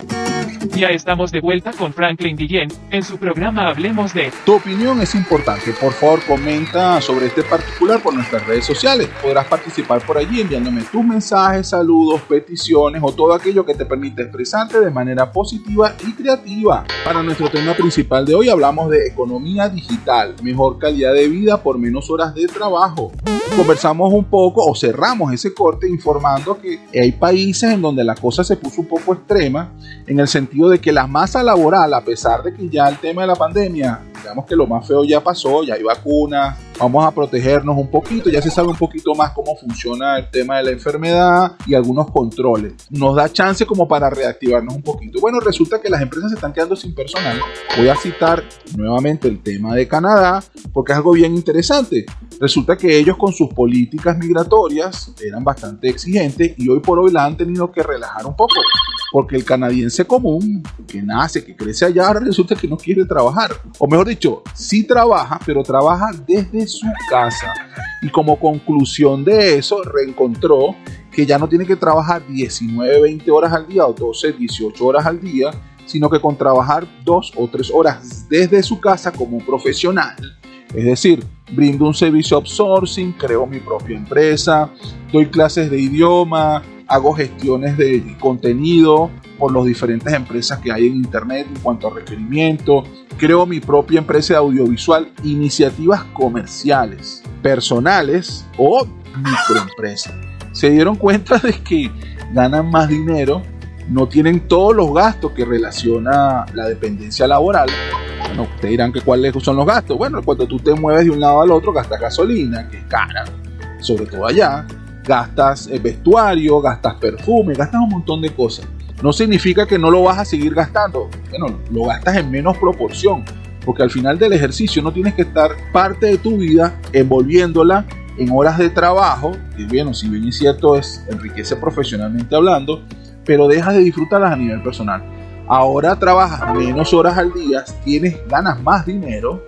Thank you. Ya estamos de vuelta con Franklin Guillén en su programa Hablemos de. Tu opinión es importante. Por favor, comenta sobre este particular por nuestras redes sociales. Podrás participar por allí enviándome tus mensajes, saludos, peticiones o todo aquello que te permita expresarte de manera positiva y creativa. Para nuestro tema principal de hoy hablamos de economía digital, mejor calidad de vida por menos horas de trabajo. Conversamos un poco o cerramos ese corte informando que hay países en donde la cosa se puso un poco extrema en el sentido de que la masa laboral, a pesar de que ya el tema de la pandemia, digamos que lo más feo ya pasó, ya hay vacunas, vamos a protegernos un poquito, ya se sabe un poquito más cómo funciona el tema de la enfermedad y algunos controles. Nos da chance como para reactivarnos un poquito. Bueno, resulta que las empresas se están quedando sin personal. Voy a citar nuevamente el tema de Canadá porque es algo bien interesante. Resulta que ellos con sus políticas migratorias eran bastante exigentes y hoy por hoy la han tenido que relajar un poco porque el canadiense común que nace, que crece allá, ahora resulta que no quiere trabajar. O mejor dicho, sí trabaja, pero trabaja desde su casa. Y como conclusión de eso, reencontró que ya no tiene que trabajar 19, 20 horas al día o 12, 18 horas al día, sino que con trabajar 2 o 3 horas desde su casa como profesional. Es decir, brindo un servicio outsourcing, creo mi propia empresa, doy clases de idioma, hago gestiones de contenido por las diferentes empresas que hay en Internet en cuanto a requerimientos, creo mi propia empresa de audiovisual, iniciativas comerciales, personales o microempresas. Se dieron cuenta de que ganan más dinero, no tienen todos los gastos que relaciona la dependencia laboral. Bueno, ustedes dirán que cuáles son los gastos. Bueno, cuando tú te mueves de un lado al otro, gastas gasolina, que es cara, sobre todo allá gastas eh, vestuario, gastas perfume, gastas un montón de cosas. No significa que no lo vas a seguir gastando. Bueno, lo gastas en menos proporción, porque al final del ejercicio no tienes que estar parte de tu vida envolviéndola en horas de trabajo, que bueno, si bien es cierto, es enriquece profesionalmente hablando, pero dejas de disfrutarlas a nivel personal. Ahora trabajas menos horas al día, tienes, ganas más dinero,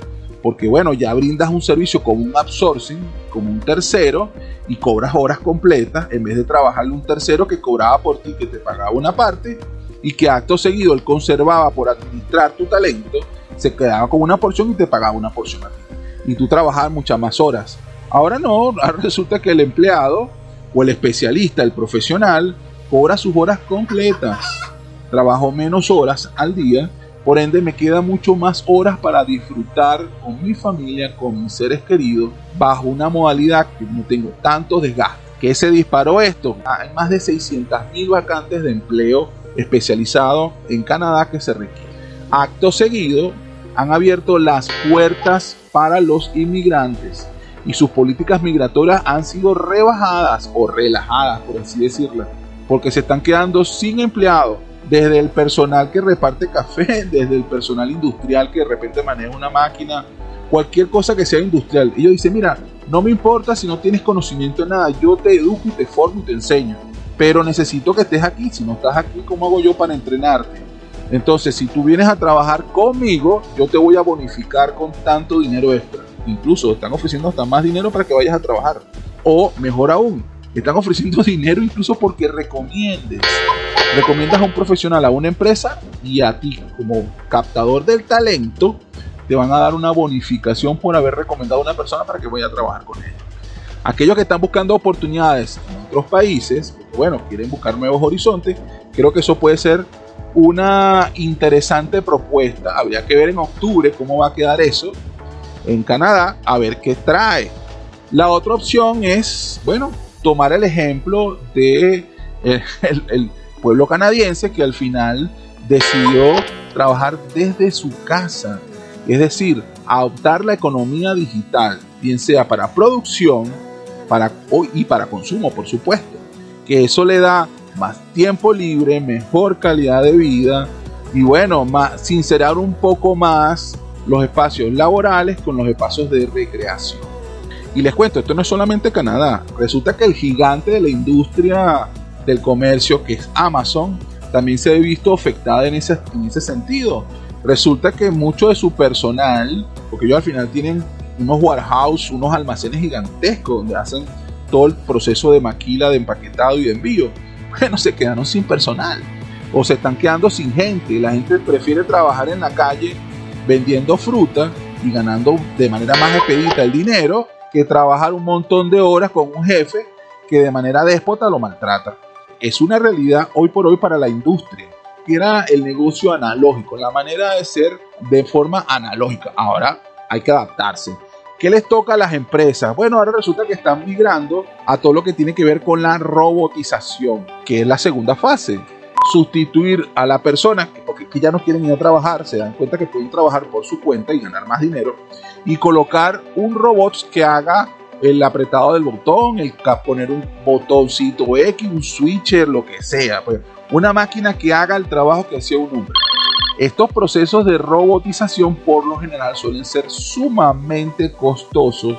porque bueno, ya brindas un servicio como un outsourcing, como un tercero, y cobras horas completas en vez de trabajarle un tercero que cobraba por ti, que te pagaba una parte, y que acto seguido él conservaba por administrar tu talento, se quedaba con una porción y te pagaba una porción a ti. Y tú trabajabas muchas más horas. Ahora no, resulta que el empleado o el especialista, el profesional, cobra sus horas completas. Trabajo menos horas al día por ende, me queda mucho más horas para disfrutar con mi familia, con mis seres queridos, bajo una modalidad que no tengo tanto desgaste. ¿Qué se disparó esto? Hay más de 600.000 vacantes de empleo especializado en Canadá que se requieren. Acto seguido, han abierto las puertas para los inmigrantes y sus políticas migratorias han sido rebajadas o relajadas, por así decirlo, porque se están quedando sin empleados desde el personal que reparte café, desde el personal industrial que de repente maneja una máquina, cualquier cosa que sea industrial. Y yo dice, mira, no me importa si no tienes conocimiento de nada, yo te educo y te formo y te enseño, pero necesito que estés aquí, si no estás aquí, ¿cómo hago yo para entrenarte? Entonces, si tú vienes a trabajar conmigo, yo te voy a bonificar con tanto dinero extra. Incluso están ofreciendo hasta más dinero para que vayas a trabajar. O mejor aún, están ofreciendo dinero incluso porque recomiendes recomiendas a un profesional a una empresa y a ti como captador del talento te van a dar una bonificación por haber recomendado a una persona para que vaya a trabajar con ella. Aquellos que están buscando oportunidades en otros países, bueno, quieren buscar nuevos horizontes, creo que eso puede ser una interesante propuesta. Habría que ver en octubre cómo va a quedar eso en Canadá, a ver qué trae. La otra opción es, bueno, tomar el ejemplo de eh, el pueblo canadiense que al final decidió trabajar desde su casa, es decir, adoptar la economía digital, bien sea para producción para, y para consumo, por supuesto, que eso le da más tiempo libre, mejor calidad de vida y bueno, más, sincerar un poco más los espacios laborales con los espacios de recreación. Y les cuento, esto no es solamente Canadá, resulta que el gigante de la industria del comercio, que es Amazon, también se ha visto afectada en ese, en ese sentido. Resulta que mucho de su personal, porque ellos al final tienen unos warehouse, unos almacenes gigantescos donde hacen todo el proceso de maquila, de empaquetado y de envío, bueno, se quedaron sin personal. o se están quedando sin gente. La gente prefiere trabajar en la calle vendiendo fruta y ganando de manera más expedita el dinero que trabajar un montón de horas con un jefe que de manera déspota lo maltrata. Es una realidad hoy por hoy para la industria, que era el negocio analógico, la manera de ser de forma analógica. Ahora hay que adaptarse. ¿Qué les toca a las empresas? Bueno, ahora resulta que están migrando a todo lo que tiene que ver con la robotización, que es la segunda fase. Sustituir a la persona, porque ya no quieren ir a trabajar, se dan cuenta que pueden trabajar por su cuenta y ganar más dinero, y colocar un robot que haga el apretado del botón, el poner un botoncito X, un switcher, lo que sea. Pues, una máquina que haga el trabajo que hacía un hombre. Estos procesos de robotización por lo general suelen ser sumamente costosos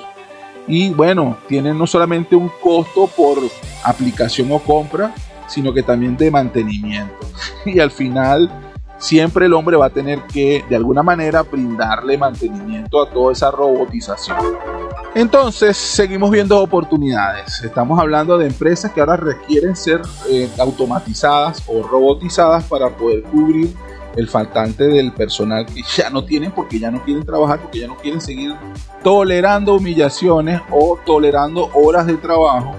y bueno, tienen no solamente un costo por aplicación o compra, sino que también de mantenimiento. Y al final siempre el hombre va a tener que de alguna manera brindarle mantenimiento a toda esa robotización. Entonces seguimos viendo oportunidades. Estamos hablando de empresas que ahora requieren ser eh, automatizadas o robotizadas para poder cubrir el faltante del personal que ya no tienen porque ya no quieren trabajar, porque ya no quieren seguir tolerando humillaciones o tolerando horas de trabajo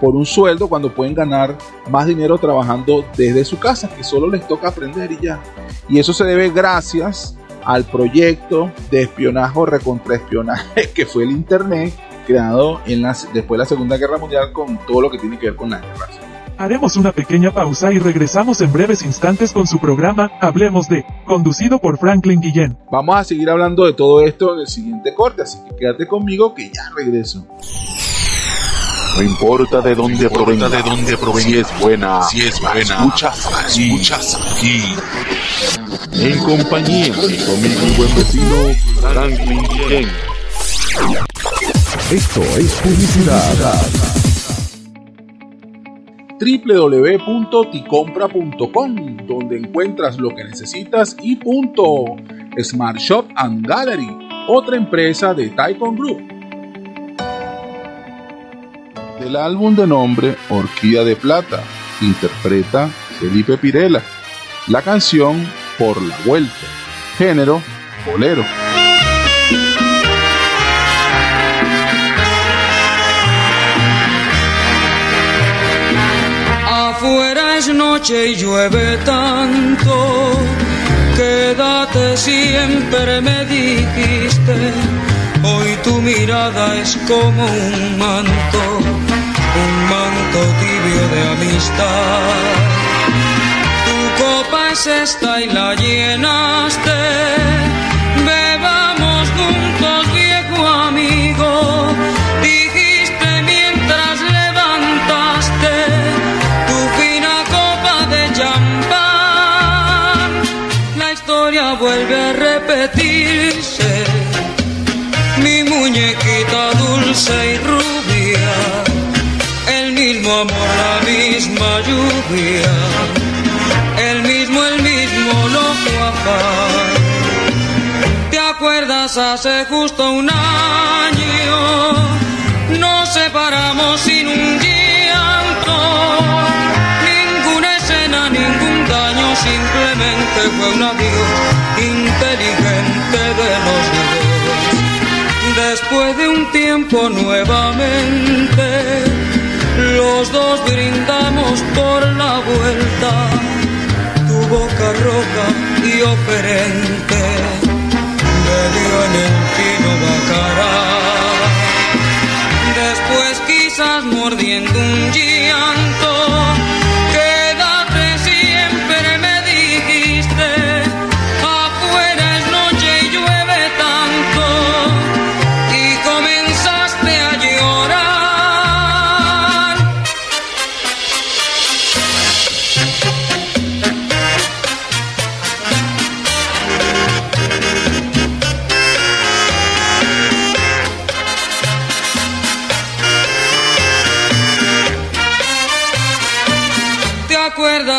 por un sueldo cuando pueden ganar más dinero trabajando desde su casa, que solo les toca aprender y ya. Y eso se debe gracias al proyecto de espionaje o recontraespionaje que fue el Internet, creado en las, después de la Segunda Guerra Mundial con todo lo que tiene que ver con la guerra. Haremos una pequeña pausa y regresamos en breves instantes con su programa Hablemos de, conducido por Franklin Guillén. Vamos a seguir hablando de todo esto en el siguiente corte, así que quédate conmigo que ya regreso. No importa de dónde provenga, de dónde provenga, si es buena, si es buena, muchas, muchas aquí. En compañía de conmigo mi buen vecino Franklin Guillén. Esto es publicidad www.ticompra.com, donde encuentras lo que necesitas y punto. Smart Shop and Gallery, otra empresa de Taikon Group. Del álbum de nombre Orquídea de Plata, interpreta Felipe Pirela. La canción Por la Vuelta, género bolero. Afuera es noche y llueve tanto. Quédate siempre, me dijiste. Hoy tu mirada es como un manto, Tu copa es esta y la llenaste. Bebamos juntos, viejo amigo. Dijiste mientras levantaste tu fina copa de champán. La historia vuelve a repetirse. Mi muñequita dulce y rubia. El mismo amor, El mismo, el mismo loco afán. ¿Te acuerdas hace justo un año? Nos separamos sin un llanto. Ninguna escena, ningún daño, simplemente fue un adiós inteligente de los dos. Después de un tiempo nuevamente, los dos brindamos por la vuelta. Tu boca roja y oferente me en el pino bacará. Después quizás mordiendo un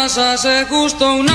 acuerdas hace justo un